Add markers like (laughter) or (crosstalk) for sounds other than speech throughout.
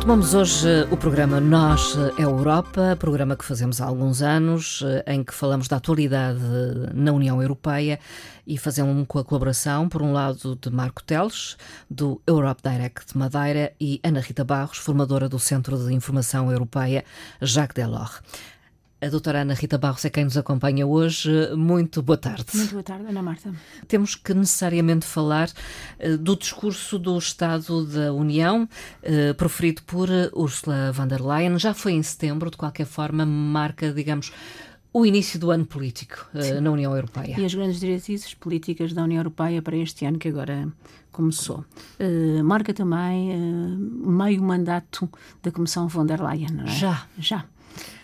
Retomamos hoje o programa Nós, a Europa, programa que fazemos há alguns anos, em que falamos da atualidade na União Europeia e fazemos com a colaboração, por um lado, de Marco Teles, do Europe Direct Madeira, e Ana Rita Barros, formadora do Centro de Informação Europeia Jacques Delors. A doutora Ana Rita Barros é quem nos acompanha hoje. Muito boa tarde. Muito boa tarde, Ana Marta. Temos que necessariamente falar uh, do discurso do Estado da União, uh, proferido por uh, Ursula von der Leyen. Já foi em setembro, de qualquer forma, marca, digamos, o início do ano político uh, na União Europeia. E as grandes diretrizes políticas da União Europeia para este ano que agora começou. Uh, marca também uh, meio mandato da Comissão von der Leyen, não é? Já. Já.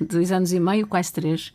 Dois anos e meio, quase três,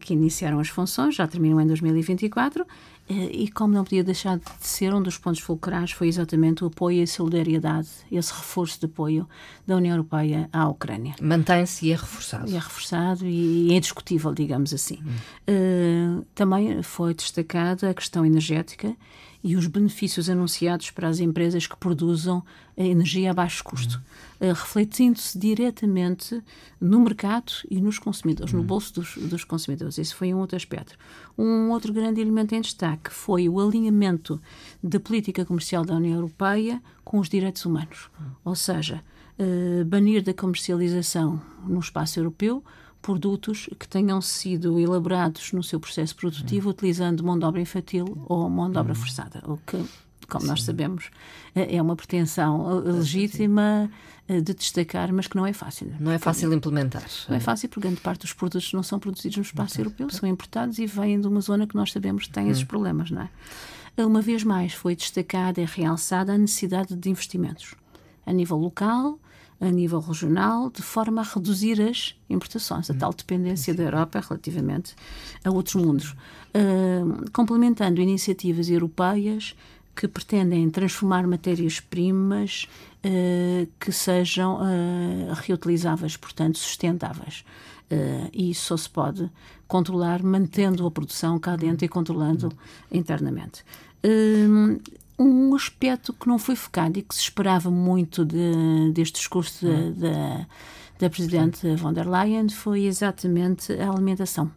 que iniciaram as funções, já terminam em 2024 e como não podia deixar de ser, um dos pontos fulcrais foi exatamente o apoio e a solidariedade, esse reforço de apoio da União Europeia à Ucrânia. Mantém-se e é reforçado. E é reforçado e é indiscutível, digamos assim. Hum. Uh, também foi destacada a questão energética e os benefícios anunciados para as empresas que produzam energia a baixo custo, uhum. refletindo-se diretamente no mercado e nos consumidores, uhum. no bolso dos, dos, consumidores. Esse foi um outro aspecto. Um outro grande elemento em destaque foi o alinhamento da política comercial da União Europeia com os direitos humanos, uhum. ou seja, uh, banir da comercialização no espaço europeu produtos que tenham sido elaborados no seu processo produtivo utilizando mão de obra infantil ou mão de obra forçada, o que como Sim. nós sabemos, é, é uma pretensão legítima Sim. de destacar, mas que não é fácil. Não é fácil implementar. Não é fácil porque grande parte dos produtos não são produzidos no espaço europeu, são importados e vêm de uma zona que nós sabemos que tem esses hum. problemas, não é? Uma vez mais foi destacada e realçada a necessidade de investimentos a nível local, a nível regional, de forma a reduzir as importações, a tal dependência da Europa relativamente a outros mundos. Uh, complementando iniciativas europeias que pretendem transformar matérias-primas uh, que sejam uh, reutilizáveis, portanto, sustentáveis. Uh, e isso só se pode controlar mantendo a produção cá dentro e controlando internamente. Um aspecto que não foi focado e que se esperava muito de, deste discurso hum. da, da Presidente von der Leyen foi exatamente a alimentação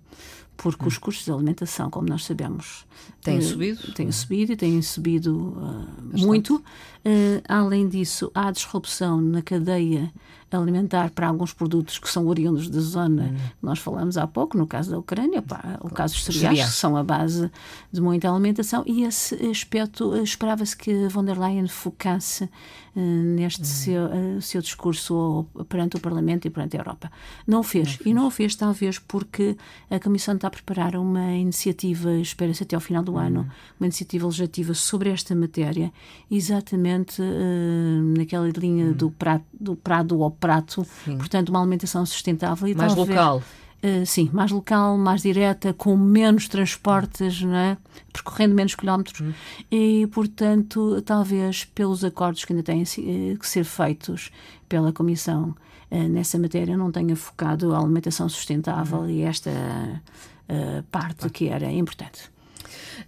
porque hum. os custos de alimentação, como nós sabemos, têm uh, subido. Têm subido e têm subido uh, muito. Uh, além disso, há disrupção na cadeia alimentar para alguns produtos que são oriundos da zona hum. que nós falamos há pouco, no caso da Ucrânia, pá, o caso dos cereais, que são a base de muita alimentação, e esse aspecto esperava-se que von der Leyen focasse uh, neste hum. seu, uh, seu discurso perante o Parlamento e perante a Europa. Não o fez. Não fez. E não o fez, talvez, porque a Comissão está a preparar uma iniciativa, espera-se até ao final do hum. ano, uma iniciativa legislativa sobre esta matéria, exatamente uh, naquela linha hum. do, prato, do prado ao prato, sim. portanto, uma alimentação sustentável e mais local. Uh, sim, mais local, mais direta, com menos transportes, não é? percorrendo menos quilómetros hum. e, portanto, talvez pelos acordos que ainda têm eh, que ser feitos pela Comissão uh, nessa matéria, não tenha focado a alimentação sustentável hum. e esta uh, parte que era importante.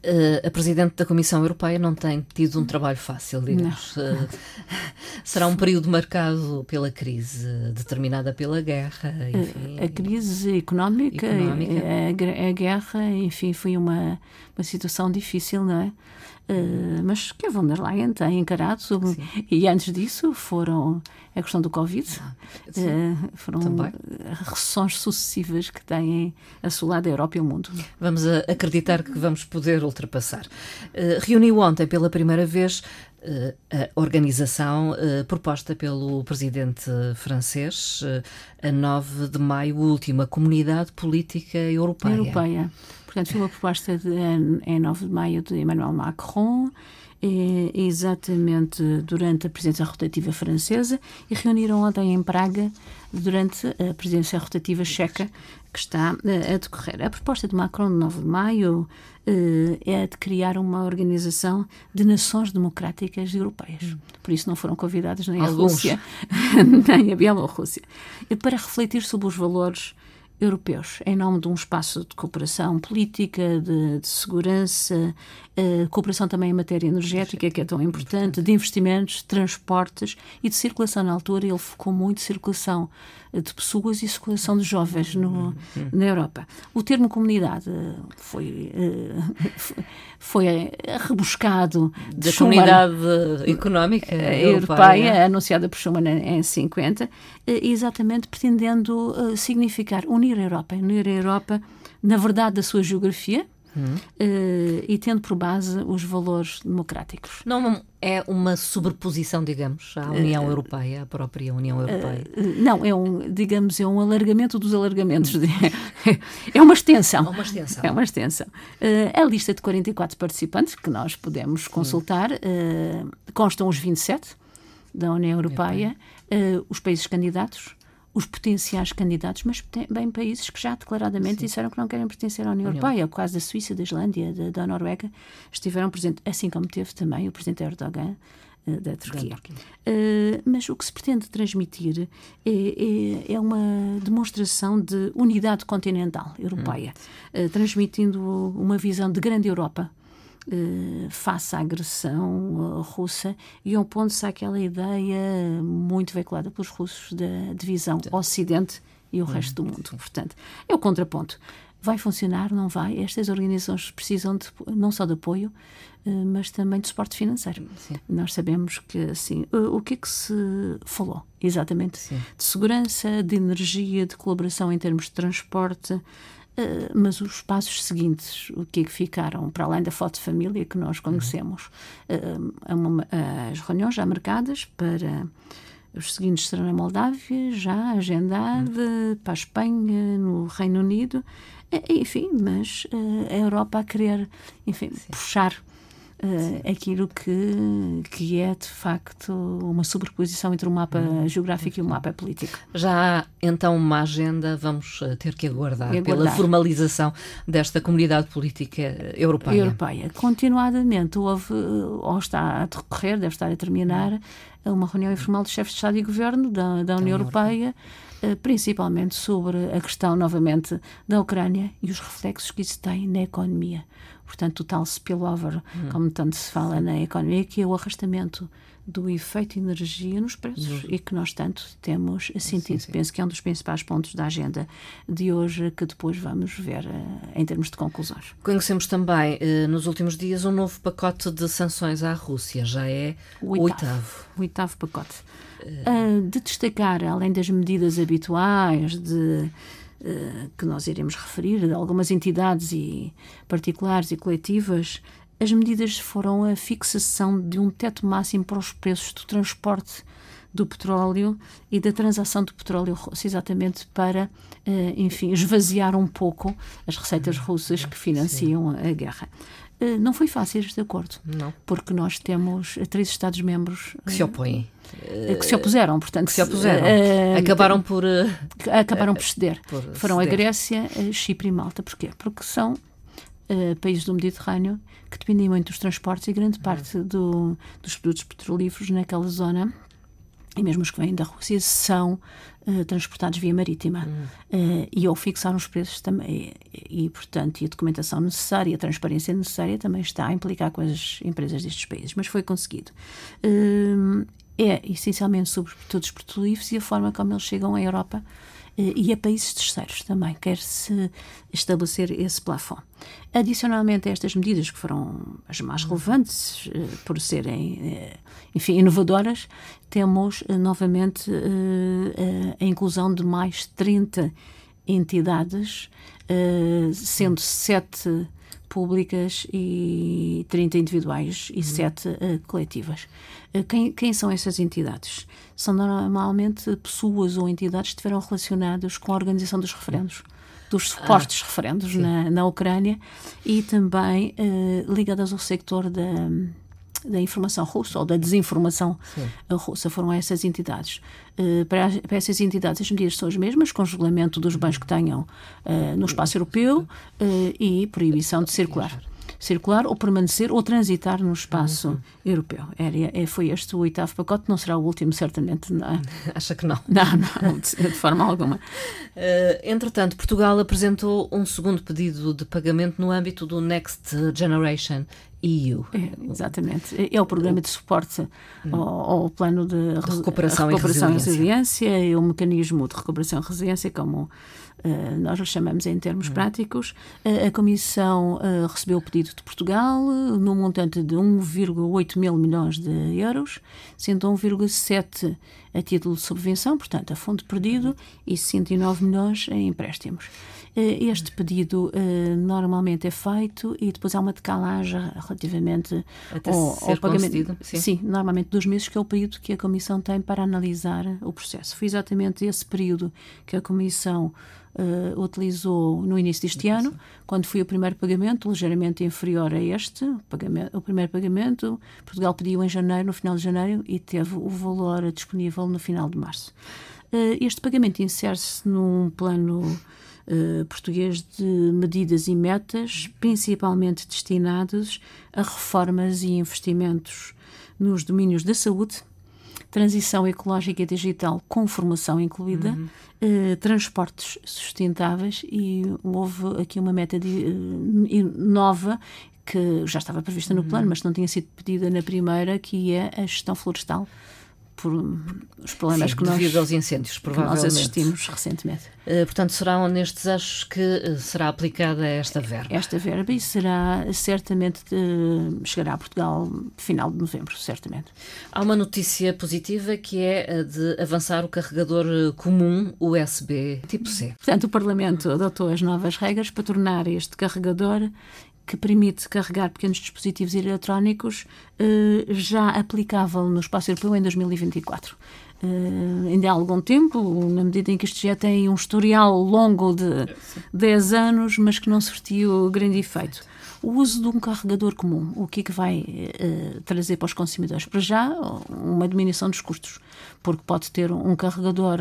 Uh, a Presidente da Comissão Europeia não tem tido um trabalho fácil, digamos. Uh, (laughs) será um período marcado pela crise, determinada pela guerra. Enfim, a, a crise económica, económica. A, a, guerra, enfim, foi uma, uma situação difícil, não é? Uh, mas que a von der Leyen tem encarado sobre, e antes disso foram a questão do Covid uh, foram Também. recessões sucessivas que têm assolado a Europa e o mundo vamos acreditar que vamos poder ultrapassar. Uh, reuniu ontem pela primeira vez a organização proposta pelo presidente francês a 9 de maio última comunidade política europeia. Europeia. Portanto, foi uma proposta em 9 de maio de Emmanuel Macron, exatamente durante a presidência rotativa francesa, e reuniram ontem em Praga durante a presidência rotativa checa que está eh, a decorrer. A proposta de Macron de 9 de maio eh, é de criar uma organização de nações democráticas europeias. Por isso não foram convidadas nem a Rússia, (laughs) nem a Bielorrússia. Para refletir sobre os valores europeus, em nome de um espaço de cooperação política, de, de segurança, uh, cooperação também em matéria energética, que é tão importante, de investimentos, transportes e de circulação. Na altura, ele focou muito circulação de pessoas e circulação de jovens no, na Europa. O termo comunidade foi, uh, (laughs) foi rebuscado da comunidade económica europeia, europeia anunciada por Schuman em 50, exatamente pretendendo significar unir a Europa, unir a Europa na verdade da sua geografia, Hum. Uh, e tendo por base os valores democráticos. Não é uma sobreposição, digamos, à União uh, Europeia, à própria União Europeia? Uh, não, é um, digamos, é um alargamento dos alargamentos. De, (laughs) é uma extensão. É uma extensão. É uma extensão. a lista de 44 participantes que nós podemos consultar constam os 27 da União Europeia, os países candidatos, os potenciais candidatos, mas bem países que já declaradamente Sim. disseram que não querem pertencer à União, União. Europeia. O caso da Suíça, da Islândia, da, da Noruega, estiveram presentes, assim como teve também o presidente Erdogan uh, da Turquia. Uh, mas o que se pretende transmitir é, é, é, uma demonstração de unidade continental europeia, hum. uh, transmitindo uma visão de grande Europa eh, face à agressão uh, russa e opondo-se àquela ideia muito veiculada pelos russos da divisão Ocidente e o resto do mundo. Portanto, é o contraponto. Vai funcionar, não vai? Estas organizações precisam de, não só de apoio, uh, mas também de suporte financeiro. Sim. Nós sabemos que, assim, o que é que se falou? Exatamente. Sim. De segurança, de energia, de colaboração em termos de transporte, Uh, mas os passos seguintes, o que é que ficaram, para além da foto de família que nós conhecemos, uh, uma, as reuniões já marcadas para os seguintes serão na Moldávia, já agendada, uhum. para a Espanha, no Reino Unido, enfim, mas uh, a Europa a querer, enfim, puxar uh, aquilo que, que é de facto uma sobreposição entre o mapa hum. geográfico e o mapa político. Já há então uma agenda, vamos eh, ter que aguardar, aguardar. pela formalização desta comunidade política europeia. Europeia. Continuadamente houve, ou está a decorrer, deve estar a terminar, uma reunião informal dos chefes de Estado e Governo da, da União Europeia, eh, principalmente sobre a questão, novamente, da Ucrânia e os reflexos que isso tem na economia portanto, o tal spillover, hum. como tanto se fala na economia, que é o arrastamento do efeito energia nos preços uhum. e que nós tanto temos sentido. Sim, sim. Penso que é um dos principais pontos da agenda de hoje que depois vamos ver uh, em termos de conclusões. Conhecemos também uh, nos últimos dias um novo pacote de sanções à Rússia, já é o oitavo. oitavo. O oitavo pacote. Uh, de destacar, além das medidas habituais de que nós iremos referir, de algumas entidades e particulares e coletivas, as medidas foram a fixação de um teto máximo para os preços do transporte do petróleo e da transação do petróleo russo, exatamente para, eh, enfim, esvaziar um pouco as receitas russas que financiam a guerra. Eh, não foi fácil este acordo, não. porque nós temos três Estados-membros que se opõem. Eh, que se opuseram, portanto. Que se opuseram. Uh, acabaram por. Uh, acabaram por ceder. Por Foram ceder. a Grécia, Chipre e Malta. Porquê? Porque são uh, países do Mediterrâneo que dependem muito dos transportes e grande parte do, dos produtos petrolíferos naquela zona e mesmo os que vêm da Rússia são uh, transportados via marítima. Uh, e ao fixar os preços também. E, e, portanto e a documentação necessária e a transparência necessária também está a implicar com as empresas destes países. Mas foi conseguido. Uh, é essencialmente sobre todos os petrolíferos e a forma como eles chegam à Europa eh, e a países terceiros também, quer-se estabelecer esse plafond. Adicionalmente a estas medidas, que foram as mais relevantes eh, por serem, eh, enfim, inovadoras, temos novamente a inclusão de mais 30 entidades, sendo sete públicas e 30 individuais e uhum. 7 uh, coletivas. Uh, quem, quem, são essas entidades? São normalmente pessoas ou entidades que estiveram relacionadas com a organização dos referendos dos supostos ah, referendos na, na Ucrânia e também uh, ligadas ao sector da da informação russa ou da desinformação Sim. russa. Foram essas entidades. Uh, para, para, essas entidades, as medidas são as mesmas, congelamento dos bens que tenham uh, no espaço europeu uh, e proibição de circular. Circular ou permanecer ou transitar no espaço uhum. europeu. Era, é, foi este o oitavo pacote, não será o último, certamente. Não é? (laughs) Acha que (laughs) não? Não, não, de, de forma alguma. Uh, entretanto, Portugal apresentou um segundo pedido de pagamento no âmbito do Next Generation EU. É, exatamente. É o programa de suporte ao, ao, plano de, de recuperação, recuperação e resiliência. e resiliência e o mecanismo de recuperação e resiliência, como nós o chamamos em termos hum. práticos. Uh, a Comissão uh, recebeu o pedido de Portugal no montante de 1,8 mil milhões de euros, sendo 1,7 a título de subvenção, portanto, a fundo perdido, uhum. e 69 milhões em empréstimos. Eh, este pedido uh, normalmente é feito e depois há uma decalagem relativamente Até ao, ao pagamento. Sim. sim, normalmente dois meses, que é o período que a Comissão tem para analisar o processo. Foi exatamente esse período que a Comissão Uh, utilizou no início deste ano, quando foi o primeiro pagamento, ligeiramente inferior a este, o, pagamento, o, primeiro pagamento. Portugal pediu em janeiro, no final de janeiro, e teve o valor disponível no final de março. Uh, este pagamento insere-se num plano uh, português de medidas e metas, principalmente destinados a reformas e investimentos nos domínios da saúde, transição ecológica e digital com formação incluída, uhum. eh, transportes sustentáveis e houve aqui uma meta de, eh, nova que já estava prevista no uhum. plano, mas não tinha sido pedida na primeira, que é a gestão florestal por os problemas Sim, que nós, devido aos incêndios, provavelmente. nós assistimos recentemente. Uh, portanto, serão nestes eixos que uh, será aplicada esta verba? Esta verba e será certamente de, chegará a Portugal final de novembro, certamente. Há uma notícia positiva que é a de avançar o carregador comum USB tipo C. Portanto, o Parlamento adotou as novas regras para tornar este carregador que permite carregar pequenos dispositivos eletrónicos eh, já aplicável no espaço europeu em 2024. Uh, ainda há algum tempo, na medida em que isto já tem um historial longo de 10 anos, mas que não surtiu grande efeito. O uso de um carregador comum, o que é que vai uh, trazer para os consumidores? Para já, uma diminuição dos custos, porque pode ter um carregador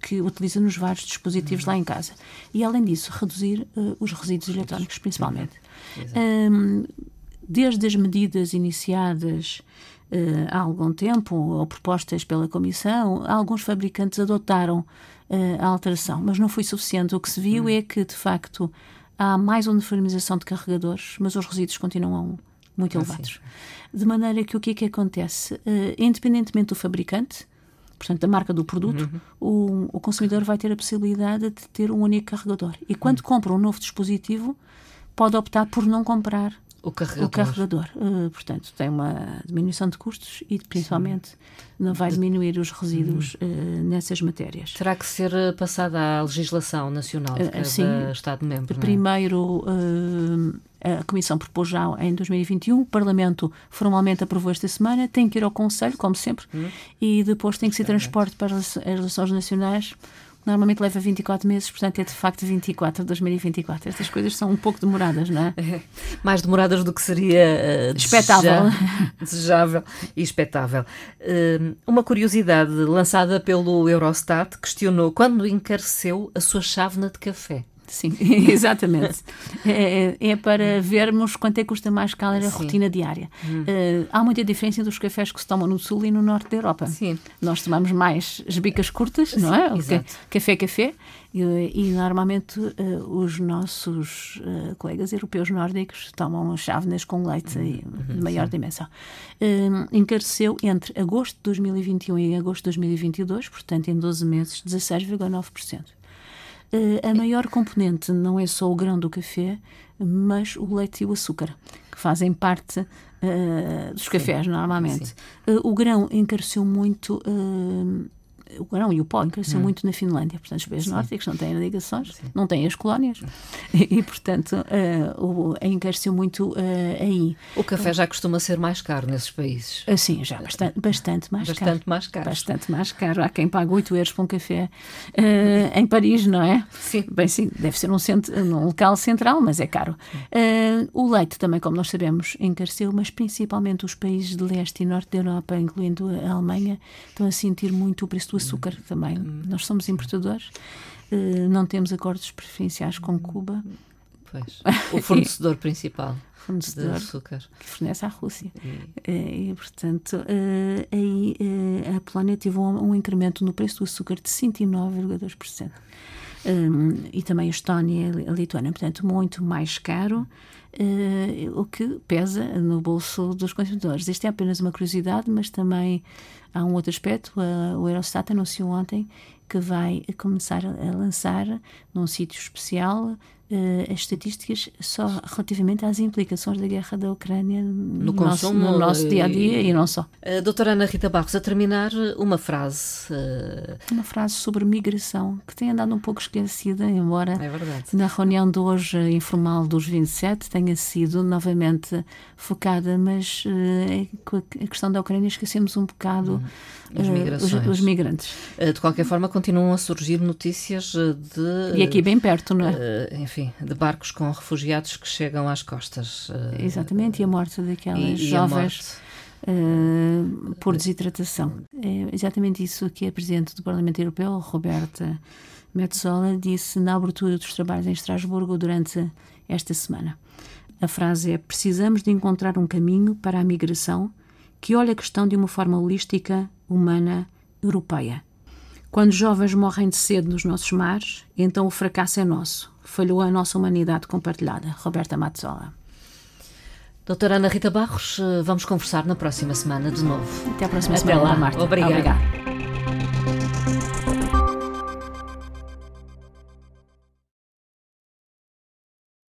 que utiliza nos vários dispositivos lá em casa. E, além disso, reduzir uh, os resíduos eletrónicos, principalmente. Um, desde as medidas iniciadas uh, há algum tempo, ou propostas pela Comissão, alguns fabricantes adotaram uh, a alteração, mas não foi suficiente. O que se viu hum. é que, de facto, há mais uniformização de carregadores, mas os resíduos continuam muito ah, elevados. Sim. De maneira que o que é que acontece? Uh, independentemente do fabricante, portanto, da marca do produto, uhum. o, o, consumidor vai ter a possibilidade de ter um único carregador. E quando uhum. compra um novo dispositivo, pode optar por não comprar o carregador. O carregador. Uh, portanto, tem uma diminuição de custos e, principalmente, Sim. não vai diminuir os resíduos uh, nessas matérias. Terá que ser eh, passada à legislação nacional de cada Sim, Estado-membro. É? Primeiro, uh, a Comissão propôs já em 2021, o Parlamento formalmente aprovou esta semana, tem que ir ao Conselho, como sempre, hum. e depois tem que ser transporte para as relações nacionais normalmente leva 24 meses, portanto é de facto 24 de 2024. Estas coisas são um pouco demoradas, não é? (laughs) é mais demoradas do que seria uh, desejável. (laughs) desejável e expectável. Uh, uma curiosidade lançada pelo Eurostat questionou quando encareceu a sua chávena de café. Sim, (laughs) exatamente. é, é, para vermos quanto é que custa mais caro a rotina diária. Hum. Uh, há muita diferença dos cafés que se tomam no sul e no norte da Europa. Sim. Nós tomamos mais as bicas curtas, não é? Exato. Café, café. E, e normalmente uh, os nossos uh, colegas europeus nórdicos tomam chávenas com leite uhum. de maior Sim. dimensão. encareceu entre agosto de 2021 e agosto de 2022, portanto em 12 meses, 16,9%. Uh, a maior componente não é só o grão do café, mas o leite e o açúcar, que fazem parte uh, dos cafés normalmente. Uh, o grão encareceu muito o grão e o pó cresceu hum. muito na Finlândia. Portanto, os países nórdicos não têm ligações, Sim. não têm as colónias (laughs) e, e portanto, uh, o, encareceu muito uh, aí. O café já costuma ser mais caro nesses países? Uh, sim, já bastante, bastante mais bastante caro. Mais caro. Bastante mais caro. Há quem pague 8 euros por um café uh, em Paris, não é? Sim. Bem, sim, deve ser um, centro, um local central, mas é caro. o leite também, como nós sabemos, encareceu, mas principalmente os países de leste e norte da Europa, incluindo a Alemanha, estão a sentir muito o preço do açúcar também. Nós somos importadores, eh, não temos acordos preferenciais com Cuba. Pois. (laughs) O fornecedor principal fornecedor de açúcar. que fornece à Rússia. E, e portanto, uh, aí uh, a Polónia teve um, um, incremento no preço do açúcar de 109,2%. Um, e também a Estónia e a Lituânia, portanto, muito mais caro. Uh, o que pesa no bolso dos consumidores. Isto é apenas uma curiosidade, mas também há um outro aspecto. Uh, o Eurostat anunciou ontem que vai começar a lançar num sítio especial uh, as estatísticas só relativamente às implicações da guerra da Ucrânia no, consumo, nosso, no nosso dia a dia e não só. Uh, doutora Ana Rita Barros, a terminar, uma frase. Uh... Uma frase sobre migração que tem andado um pouco esquecida, embora é na reunião de hoje informal dos 27 tenha sido novamente focada, mas com a questão da Ucrânia esquecemos um bocado. Hum os, os, migrantes. De qualquer forma, continuam a surgir notícias de. E aqui bem perto, não é? Enfim, de barcos com refugiados que chegam às costas. Exatamente, e a morte daquelas e, jovens. Uh, por desidratação. É exatamente isso que a Presidente do Parlamento Europeu, Roberta Metsola, disse na abertura dos trabalhos em Estrasburgo durante esta semana. A frase é: Precisamos de encontrar um caminho para a migração que olhe a questão de uma forma holística, humana, europeia. Quando jovens morrem de sede nos nossos mares, então o fracasso é nosso. Falhou a nossa humanidade compartilhada. Roberta Mazzola. Doutora Ana Rita Barros, eh, vamos conversar na próxima semana de novo. Até a próxima Até semana, lá. Marta. Obrigada. Obrigada.